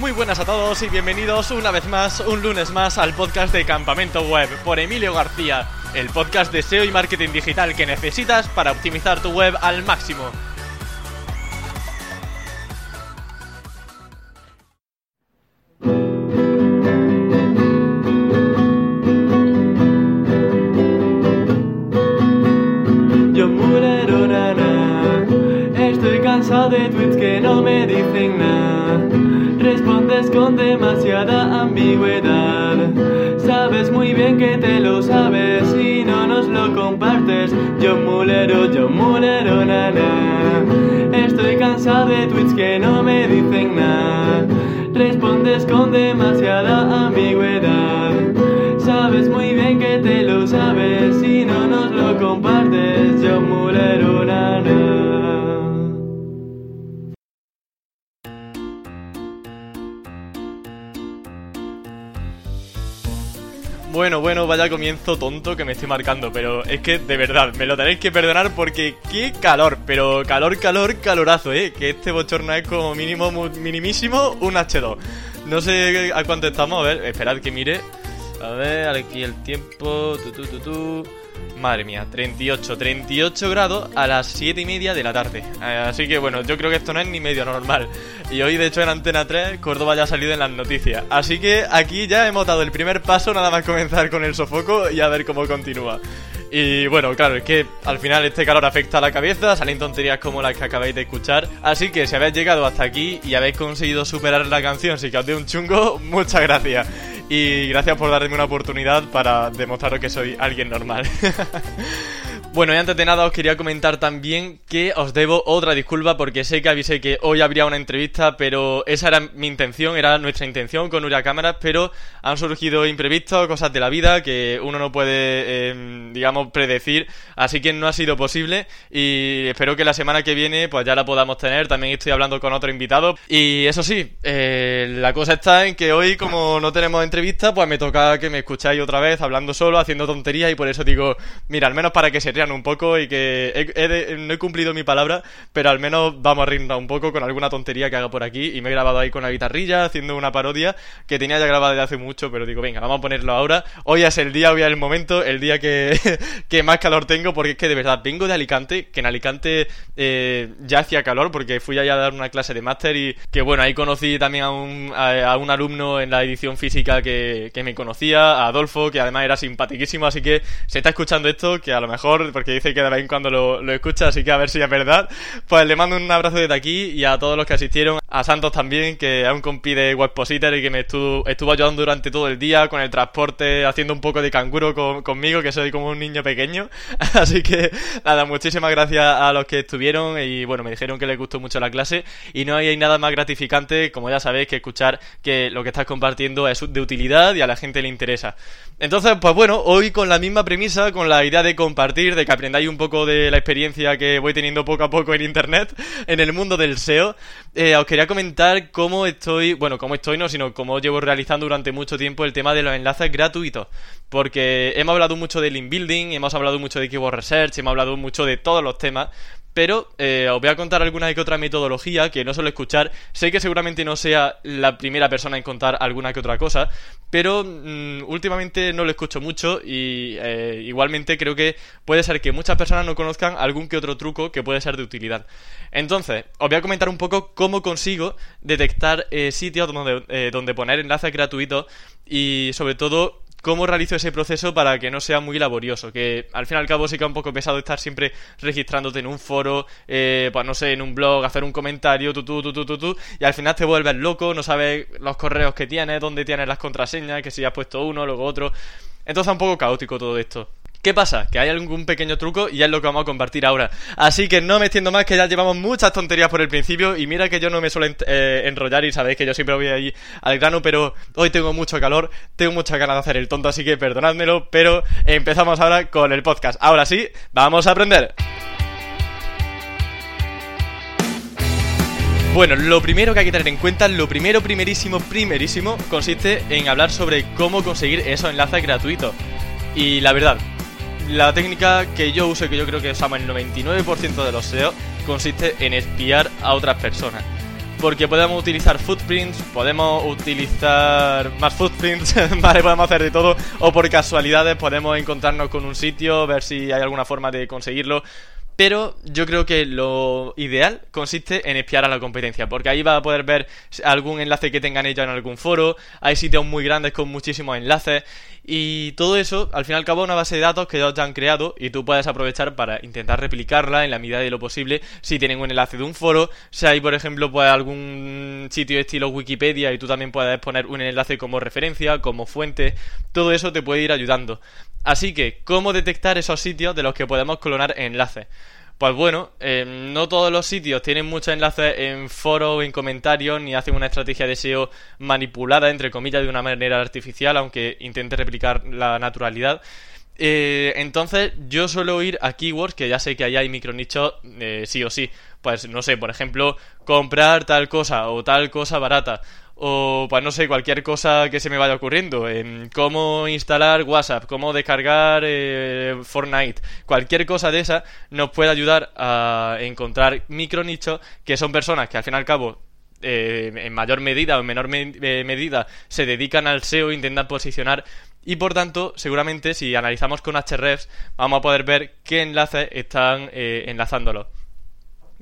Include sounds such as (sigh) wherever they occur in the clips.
Muy buenas a todos y bienvenidos una vez más, un lunes más, al podcast de Campamento Web por Emilio García, el podcast de SEO y marketing digital que necesitas para optimizar tu web al máximo. Yo estoy cansado de tweets que no me dicen nada. Con demasiada ambigüedad. Sabes muy bien que te lo sabes y no nos lo compartes. Yo mulero, yo mulero nana. Estoy cansado de tweets que no me dicen nada. Respondes con demasiada ambigüedad. Sabes muy bien que te lo sabes y no nos lo compartes. Yo mulero nana. Bueno, bueno, vaya comienzo tonto que me estoy marcando, pero es que de verdad, me lo tenéis que perdonar porque qué calor, pero calor, calor, calorazo, eh, que este bochorno es como mínimo, minimísimo, un H2. No sé a cuánto estamos, a ver, esperad que mire. A ver, aquí el tiempo, tu, tu, tu, tu. Madre mía, 38, 38 grados a las 7 y media de la tarde. Eh, así que bueno, yo creo que esto no es ni medio normal. Y hoy, de hecho, en Antena 3, Córdoba ya ha salido en las noticias. Así que aquí ya hemos dado el primer paso, nada más comenzar con el sofoco y a ver cómo continúa. Y bueno, claro, es que al final este calor afecta a la cabeza, salen tonterías como las que acabáis de escuchar. Así que si habéis llegado hasta aquí y habéis conseguido superar la canción sin que os dé un chungo, muchas gracias. Y gracias por darme una oportunidad para demostraros que soy alguien normal. (laughs) Bueno, y antes de nada os quería comentar también que os debo otra disculpa porque sé que avisé que hoy habría una entrevista, pero esa era mi intención, era nuestra intención con Nuria Cámaras, pero han surgido imprevistos, cosas de la vida que uno no puede, eh, digamos, predecir, así que no ha sido posible y espero que la semana que viene pues ya la podamos tener, también estoy hablando con otro invitado. Y eso sí, eh, la cosa está en que hoy como no tenemos entrevista, pues me toca que me escucháis otra vez hablando solo, haciendo tonterías y por eso digo, mira, al menos para que se un poco y que he- de- no he cumplido mi palabra, pero al menos vamos a reírnos un poco con alguna tontería que haga por aquí y me he grabado ahí con la guitarrilla haciendo una parodia que tenía ya grabada desde hace mucho, pero digo, venga, vamos a ponerlo ahora. Hoy es el día, hoy es el momento, el día que, (laughs) que más calor tengo porque es que de verdad vengo de Alicante, que en Alicante eh, ya hacía calor porque fui allá a dar una clase de máster y que bueno, ahí conocí también a un, a, a un alumno en la edición física que, que me conocía, a Adolfo, que además era simpaticísimo, así que se está escuchando esto, que a lo mejor, porque dice que de vez en cuando lo, lo escucha, así que a ver si es verdad, pues le mando un abrazo desde aquí y a todos los que asistieron, a Santos también, que es un compi de Webpositor y que me estuvo, estuvo ayudando durante todo el día con el transporte, haciendo un poco de canguro con- conmigo, que soy como un niño pequeño, (laughs) así que nada, muchísimas gracias a los que estuvieron y bueno, me dijeron que les gustó mucho la clase. Y no hay nada más gratificante, como ya sabéis, que escuchar que lo que estás compartiendo es de utilidad y a la gente le interesa. Entonces, pues bueno, hoy con la misma premisa, con la idea de compartir, que aprendáis un poco de la experiencia que voy teniendo poco a poco en internet, en el mundo del SEO, eh, os quería comentar cómo estoy, bueno, cómo estoy, no, sino cómo llevo realizando durante mucho tiempo el tema de los enlaces gratuitos. Porque hemos hablado mucho de link building, hemos hablado mucho de keyword research, hemos hablado mucho de todos los temas, pero eh, os voy a contar alguna que otra metodología que no suelo escuchar. Sé que seguramente no sea la primera persona en contar alguna que otra cosa, pero mm, últimamente no lo escucho mucho y eh, igualmente creo que puede ser que muchas personas no conozcan algún que otro truco que puede ser de utilidad. Entonces, os voy a comentar un poco cómo consigo detectar eh, sitios donde, eh, donde poner enlaces gratuitos y sobre todo cómo realizo ese proceso para que no sea muy laborioso, que al fin y al cabo sí que es un poco pesado estar siempre registrándote en un foro, eh, pues no sé, en un blog, hacer un comentario, tú, tú, tú, tú, tú, tú, y al final te vuelves loco, no sabes los correos que tienes, dónde tienes las contraseñas, que si has puesto uno, luego otro. Entonces es un poco caótico todo esto. ¿Qué pasa? Que hay algún pequeño truco y es lo que vamos a compartir ahora. Así que no me extiendo más, que ya llevamos muchas tonterías por el principio y mira que yo no me suelo eh, enrollar y sabéis que yo siempre voy ahí al grano, pero hoy tengo mucho calor, tengo muchas ganas de hacer el tonto, así que perdonádmelo, pero empezamos ahora con el podcast. Ahora sí, vamos a aprender. Bueno, lo primero que hay que tener en cuenta, lo primero, primerísimo, primerísimo, consiste en hablar sobre cómo conseguir esos enlaces gratuitos. Y la verdad, la técnica que yo uso y que yo creo que usamos el 99% de los SEO consiste en espiar a otras personas. porque podemos utilizar footprints, podemos utilizar más footprints, (laughs) vale, podemos hacer de todo, o por casualidades podemos encontrarnos con un sitio, ver si hay alguna forma de conseguirlo. Pero yo creo que lo ideal consiste en espiar a la competencia, porque ahí va a poder ver algún enlace que tengan ellos en algún foro, hay sitios muy grandes con muchísimos enlaces, y todo eso, al fin y al cabo, una base de datos que ellos ya han creado y tú puedes aprovechar para intentar replicarla en la medida de lo posible si tienen un enlace de un foro, si hay, por ejemplo, pues algún sitio estilo Wikipedia y tú también puedes poner un enlace como referencia, como fuente, todo eso te puede ir ayudando. Así que, ¿cómo detectar esos sitios de los que podemos clonar enlaces? Pues bueno, eh, no todos los sitios tienen muchos enlaces en foros o en comentarios, ni hacen una estrategia de SEO manipulada, entre comillas, de una manera artificial, aunque intente replicar la naturalidad. Eh, entonces, yo suelo ir a keywords, que ya sé que ahí hay micronichos eh, sí o sí. Pues no sé, por ejemplo, comprar tal cosa o tal cosa barata o pues no sé, cualquier cosa que se me vaya ocurriendo, en cómo instalar WhatsApp, cómo descargar eh, Fortnite, cualquier cosa de esa nos puede ayudar a encontrar micronichos que son personas que al fin y al cabo eh, en mayor medida o en menor eh, medida se dedican al SEO, intentan posicionar y por tanto, seguramente si analizamos con Hrefs vamos a poder ver qué enlaces están enlazándolo.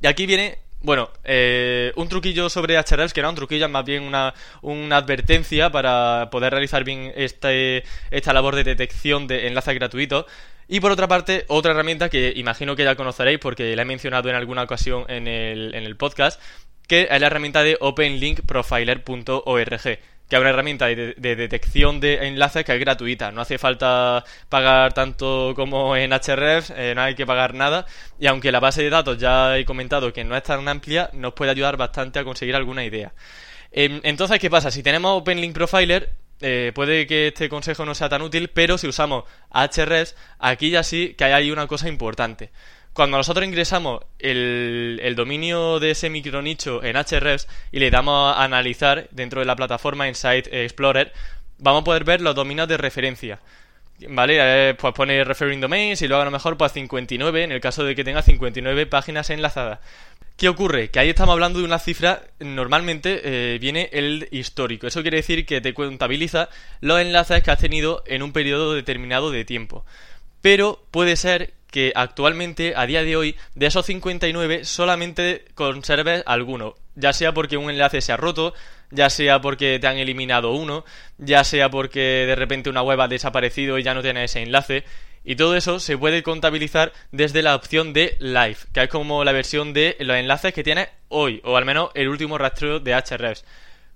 Y aquí viene bueno, eh, un truquillo sobre HRFs, que era un truquillo, más bien una, una advertencia para poder realizar bien este, esta labor de detección de enlaces gratuitos. Y por otra parte, otra herramienta que imagino que ya conoceréis porque la he mencionado en alguna ocasión en el, en el podcast, que es la herramienta de openlinkprofiler.org que es una herramienta de, detección de enlaces que es gratuita. No hace falta pagar tanto como en Hrefs, eh, no hay que pagar nada. Y aunque la base de datos ya he comentado que no es tan amplia, nos puede ayudar bastante a conseguir alguna idea. Em, entonces, ¿qué pasa? Si tenemos OpenLink Profiler, eh, puede que este consejo no sea tan útil, pero si usamos Hrefs, aquí ya sí que hay una cosa importante cuando nosotros ingresamos el, dominio de ese micronicho en Hrefs y le damos a analizar dentro de la plataforma Site Explorer, vamos a poder ver los dominios de referencia. ¿Vale? Eh, pues pone referring domains y luego a lo mejor pues 59 en el caso de que tenga 59 páginas enlazadas. ¿Qué ocurre? Que ahí estamos hablando de una cifra, normalmente eh, viene el histórico. Eso quiere decir que te contabiliza los enlaces que has tenido en un periodo determinado de tiempo. Pero puede ser que actualmente, a día de hoy, de esos 59 solamente conserves alguno, ya sea porque un enlace se ha roto, ya sea porque te han eliminado uno, ya sea porque de repente una web ha desaparecido y ya no tiene ese enlace, y todo eso se puede contabilizar desde la opción de Live, que es como la versión de los enlaces que tiene hoy, o al menos el último rastreo de Hrefs.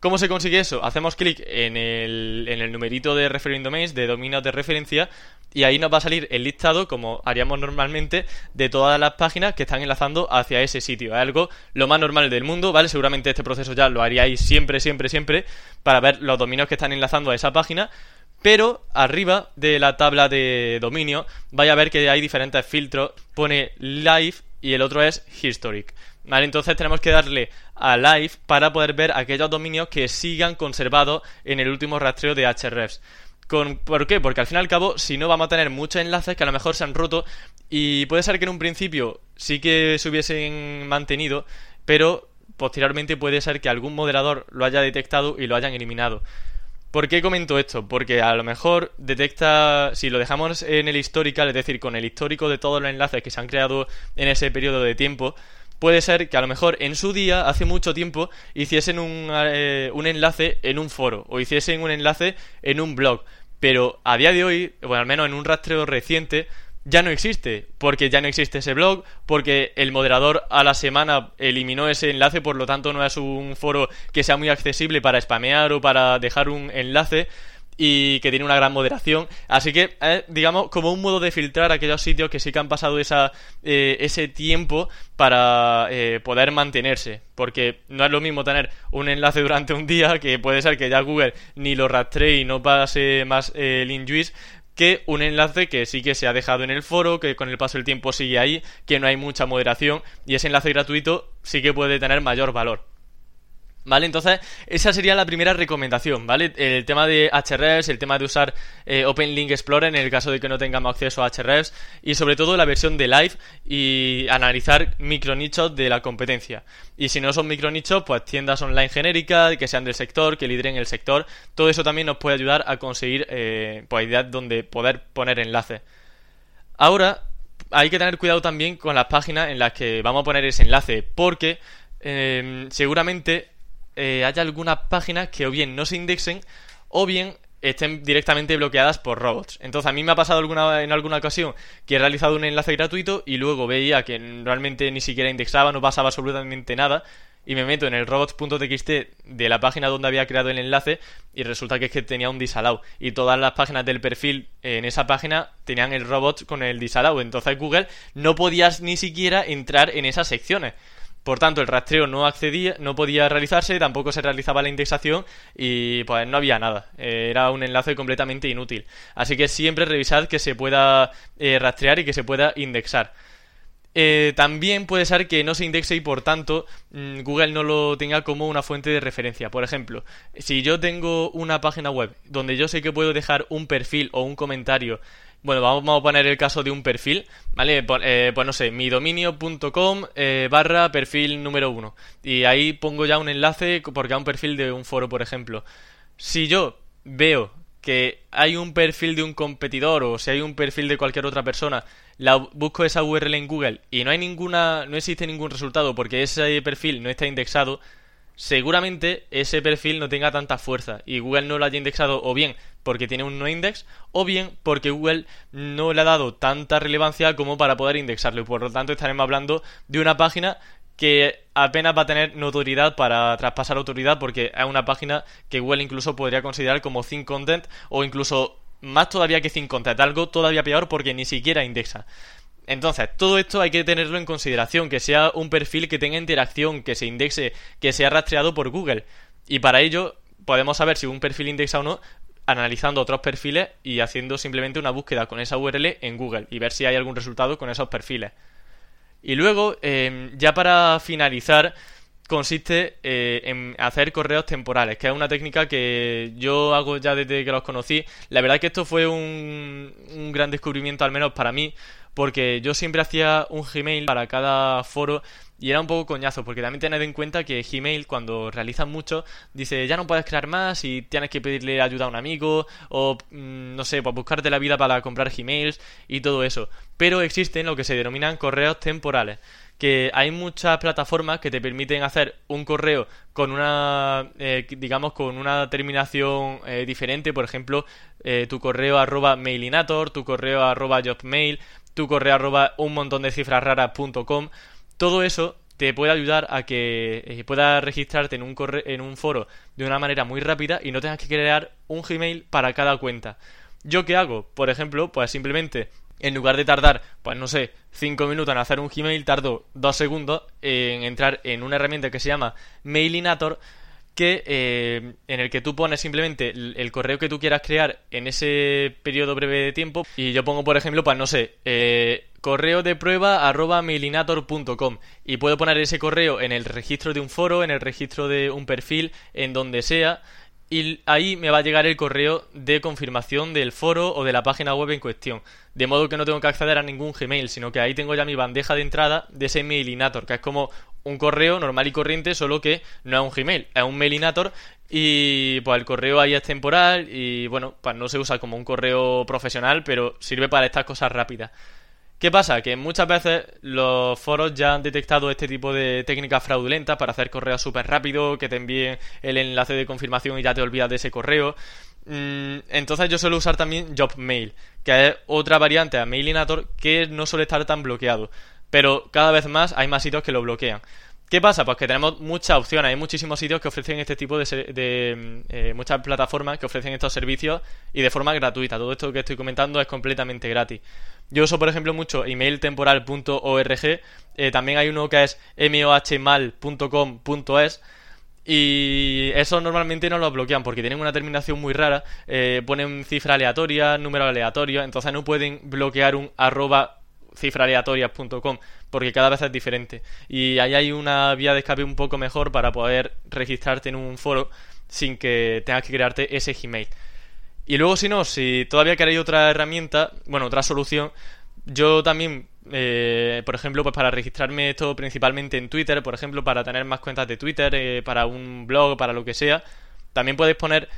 ¿Cómo se consigue eso? Hacemos clic en el, en el numerito de referring domains, de dominios de referencia, y ahí nos va a salir el listado, como haríamos normalmente, de todas las páginas que están enlazando hacia ese sitio. Es algo lo más normal del mundo, ¿vale? Seguramente este proceso ya lo haríais siempre, siempre, siempre, para ver los dominios que están enlazando a esa página. Pero arriba de la tabla de dominio, vaya a ver que hay diferentes filtros. Pone live y el otro es historic. ¿Vale? Entonces tenemos que darle a live para poder ver aquellos dominios que sigan conservados en el último rastreo de Hrefs. ¿Por qué? Porque al fin y al cabo, si no, vamos a tener muchos enlaces que a lo mejor se han roto y puede ser que en un principio sí que se hubiesen mantenido, pero posteriormente puede ser que algún moderador lo haya detectado y lo hayan eliminado. ¿Por qué comento esto? Porque a lo mejor detecta, si lo dejamos en el histórico, es decir, con el histórico de todos los enlaces que se han creado en ese periodo de tiempo, puede ser que a lo mejor en su día, hace mucho tiempo, hiciesen un, eh, un enlace en un foro o hiciesen un enlace en un blog. Pero a día de hoy, bueno, al menos en un rastreo reciente, ya no existe, porque ya no existe ese blog, porque el moderador a la semana eliminó ese enlace, por lo tanto no es un foro que sea muy accesible para spamear o para dejar un enlace y que tiene una gran moderación. Así que digamos, como un modo de filtrar aquellos sitios que sí que han pasado esa, eh, ese tiempo para eh, poder mantenerse. Porque no es lo mismo tener un enlace durante un día, que puede ser que ya Google ni lo rastree y no pase más el injuice, que un enlace que sí que se ha dejado en el foro, que con el paso del tiempo sigue ahí, que no hay mucha moderación y ese enlace gratuito sí que puede tener mayor valor. ¿Vale? Entonces, esa sería la primera recomendación, ¿vale? El tema de HREFs, el tema de usar eh, Open Link Explorer en el caso de que no tengamos acceso a HREFs y sobre todo la versión de Live y analizar micronichos de la competencia. Y si no son micronichos, pues tiendas online genéricas, que sean del sector, que lideren el sector. Todo eso también nos puede ayudar a conseguir eh, pues, ideas donde poder poner enlaces. Ahora, hay que tener cuidado también con las páginas en las que vamos a poner ese enlace, porque eh, seguramente eh, haya algunas páginas que o bien no se indexen o bien estén directamente bloqueadas por robots. Entonces a mí me ha pasado alguna, en alguna ocasión que he realizado un enlace gratuito y luego veía que realmente ni siquiera indexaba, no pasaba absolutamente nada y me meto en el robots.txt de la página donde había creado el enlace y resulta que es que tenía un disallow y todas las páginas del perfil en esa página tenían el robot con el disallow entonces Google no podías ni siquiera entrar en esas secciones por tanto, el rastreo no accedía, no podía realizarse, tampoco se realizaba la indexación y pues no había nada. Eh, era un enlace completamente inútil. Así que siempre revisad que se pueda eh, rastrear y que se pueda indexar. Eh, también puede ser que no se indexe y por tanto mm, Google no lo tenga como una fuente de referencia. Por ejemplo, si yo tengo una página web donde yo sé que puedo dejar un perfil o un comentario bueno, vamos a poner el caso de un perfil, ¿vale? Eh, pues no sé, mi dominio.com eh, barra perfil número uno. Y ahí pongo ya un enlace porque a un perfil de un foro, por ejemplo. Si yo veo que hay un perfil de un competidor o si hay un perfil de cualquier otra persona, la busco esa URL en Google y no hay ninguna, no existe ningún resultado porque ese perfil no está indexado, seguramente ese perfil no tenga tanta fuerza y Google no lo haya indexado o bien porque tiene un no index o bien porque Google no le ha dado tanta relevancia como para poder indexarlo. Por lo tanto, estaremos hablando de una página que apenas va a tener notoriedad para traspasar autoridad porque es una página que Google incluso podría considerar como think content o incluso más todavía que think content, algo todavía peor porque ni siquiera indexa. Entonces, todo esto hay que tenerlo en consideración, que sea un perfil que tenga interacción, que se indexe, que sea rastreado por Google. Y para ello podemos saber si un perfil indexa o no analizando otros perfiles y haciendo simplemente una búsqueda con esa URL en Google y ver si hay algún resultado con esos perfiles. Y luego, em, ya para finalizar, consiste eh, en hacer correos temporales, que es una técnica que yo hago ya desde que los conocí. La verdad es que esto fue un, un gran descubrimiento, al menos para mí, porque yo siempre hacía un Gmail para cada foro y era un poco coñazo, porque también tened en cuenta que Gmail, cuando realizan mucho, dice ya no puedes crear más y tienes que pedirle ayuda a un amigo, o mm, no sé, pues buscarte la vida para comprar Gmails y todo eso. Pero existen lo que se denominan correos temporales que hay muchas plataformas que te permiten hacer un correo con una, eh, digamos, con una terminación eh, diferente, por ejemplo, eh, tu correo arroba mailinator, tu correo arroba jobmail, tu correo arroba un montón de cifras raras.com, todo eso te puede ayudar a que eh, puedas registrarte en un, en un foro de una manera muy rápida y no tengas que crear un Gmail para cada cuenta. ¿Yo qué hago? Por ejemplo, pues simplemente en lugar de tardar, pues no sé, 5 minutos en hacer un Gmail, tardo 2 segundos en entrar en una herramienta que se llama Mailinator que eh, en el que tú pones simplemente el, correo que tú quieras crear en ese periodo breve de tiempo. Y yo pongo por ejemplo pues no sé eh, correo de prueba arroba mailinator.com y puedo poner ese correo en el registro de un foro en el registro de un perfil en donde sea y ahí me va a llegar el correo de confirmación del foro o de la página web en cuestión. De modo que no tengo que acceder a ningún Gmail, sino que ahí tengo ya mi bandeja de entrada de ese mailinator, que es como un correo normal y corriente, solo que no es un Gmail, es un mailinator y pues el correo ahí es temporal y bueno, pues no se usa como un correo profesional, pero sirve para estas cosas rápidas. ¿Qué pasa? Que muchas veces los foros ya han detectado este tipo de técnicas fraudulentas para hacer correos súper rápido, que te envíen el enlace de confirmación y ya te olvidas de ese correo. Mm, entonces yo suelo usar también Jobmail, que es otra variante a Mailinator que no suele estar tan bloqueado. Pero cada vez más hay más sitios que lo bloquean. ¿Qué pasa? Pues que tenemos muchas opciones, hay muchísimos sitios que ofrecen este tipo de, de eh, muchas plataformas que ofrecen estos servicios y de forma gratuita. Todo esto que estoy comentando es completamente gratis. Yo uso, por ejemplo, mucho emailtemporal.org, eh, también hay uno que es mohmal.com.es y eso normalmente no lo bloquean porque tienen una terminación muy rara, eh, ponen cifra aleatoria, número aleatorio, entonces no pueden bloquear un arroba cifraaleatorias.com porque cada vez es diferente. Y ahí hay una vía de escape un poco mejor para poder registrarte en un foro sin que tengas que crearte ese Gmail. Y luego si no, si todavía queréis otra herramienta, bueno, otra solución, yo también, eh, por ejemplo, pues para registrarme esto principalmente en Twitter, por ejemplo, para tener más cuentas de Twitter, eh, para un blog, para lo que sea, también puedes poner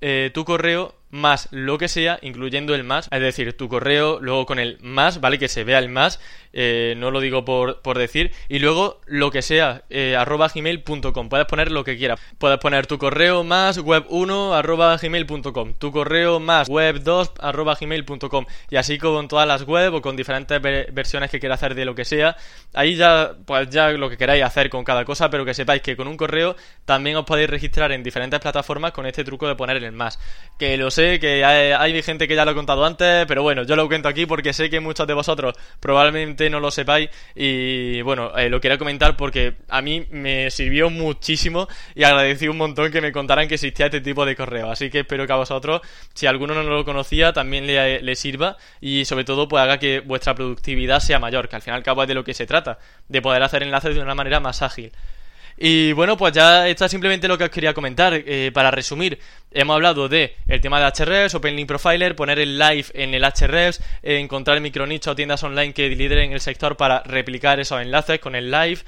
eh, tu correo más lo que sea, incluyendo el más, es decir, tu correo, luego con el más, ¿vale? Que se vea el más, eh, no lo digo por, por, decir, y luego lo que sea, eh, arroba gmail.com, puedes poner lo que quieras, puedes poner tu correo más web1 arroba gmail.com, tu correo más web2 arroba gmail.com, y así con todas las web o con diferentes versiones que quieras hacer de lo que sea, ahí ya, pues ya lo que queráis hacer con cada cosa, pero que sepáis que con un correo también os podéis registrar en diferentes plataformas con este truco de poner el más, que lo que hay, gente que ya lo he contado antes, pero bueno, yo lo cuento aquí porque sé que muchos de vosotros probablemente no lo sepáis y bueno, eh, lo quería comentar porque a mí me sirvió muchísimo y agradecí un montón que me contaran que existía este tipo de correo, así que espero que a vosotros, si alguno no lo conocía, también le, le sirva y sobre todo pues haga que vuestra productividad sea mayor, que al final y al cabo es de lo que se trata, de poder hacer enlaces de una manera más ágil. Y bueno, pues ya está simplemente lo que os quería comentar. Eh, para resumir, hemos hablado de el tema de HREVs, Open Link Profiler, poner el live en el HREVs, eh, encontrar micronichos o tiendas online que lideren el sector para replicar esos enlaces con el live.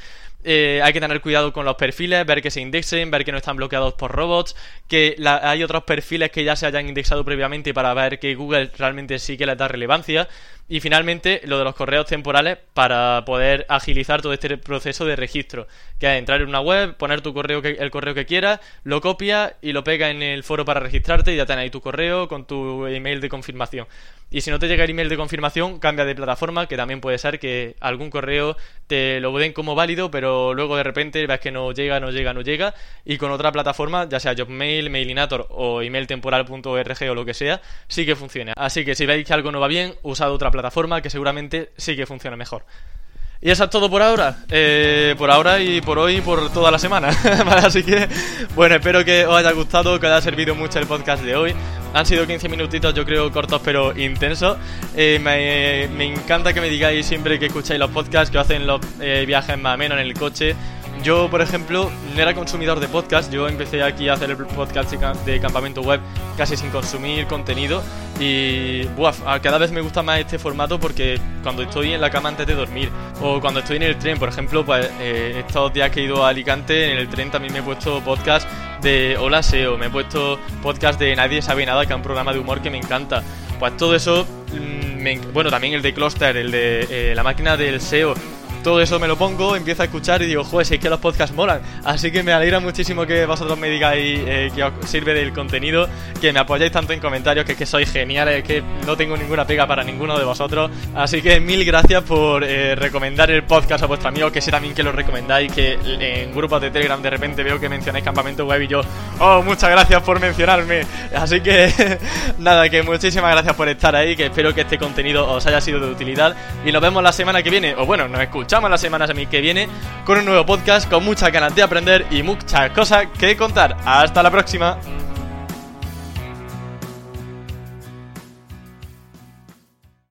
Eh, hay que tener cuidado con los perfiles, ver que se indexen, ver que no están bloqueados por robots, que hay otros perfiles que ya se hayan indexado previamente para ver que Google realmente sí que les da relevancia. Y finalmente, lo de los correos temporales para poder agilizar todo este proceso de registro, que es entrar en una web, poner tu correo el correo que quieras, lo copia y lo pega en el foro para registrarte y ya tenés ahí tu correo con tu email de confirmación. Y si no te llega el email de confirmación, cambia de plataforma, que también puede ser que algún correo te lo den como válido, pero luego de repente ves que no llega, no llega, no llega, y con otra plataforma, ya sea Jobmail, Mailinator o emailtemporal.org o lo que sea, sí que funciona. Así que si veis que algo no va bien, usad otra plataforma que seguramente sí que funciona mejor. Y eso es todo por ahora. Eh, por ahora y por hoy y por toda la semana. (laughs) Así que, bueno, espero que os haya gustado, que os haya servido mucho el podcast de hoy. Han sido 15 minutitos, yo creo, cortos pero intensos. Eh, me, encanta que me digáis siempre que escucháis los podcasts, que hacen los eh, viajes más o menos en el coche. Yo, por ejemplo, no era consumidor de podcast. Yo empecé aquí a hacer el podcast de campamento web casi sin consumir contenido. Y buaf, cada vez me gusta más este formato porque cuando estoy en la cama antes de dormir o cuando estoy en el tren, por ejemplo, pues eh, estos días que he ido a Alicante, en el tren también me he puesto podcast de Hola SEO, me he puesto podcast de Nadie sabe nada, que es un programa de humor que me encanta. Pues todo eso, mm, bueno, también el de Cluster, el de eh, la máquina del SEO todo eso me lo pongo, empiezo a escuchar y digo, joder, si es que los podcasts molan. Así que me alegra muchísimo que vosotros me digáis eh, que os sirve del contenido, que me apoyáis tanto en comentarios, que es que sois geniales, que no tengo ninguna pega para ninguno de vosotros. Así que mil gracias por eh, recomendar el podcast a vuestro amigo, que sé también que lo recomendáis, que en grupos de Telegram de repente veo que mencionáis campamento web y yo, oh, muchas gracias por mencionarme. Así que (laughs) nada, que muchísimas gracias por estar ahí, que espero que este contenido os haya sido de utilidad y nos vemos la semana que viene, o bueno, nos escuchamos escuchamos las semanas a mí que viene con un nuevo podcast con muchas ganas de aprender y muchas cosas que contar. Hasta la próxima.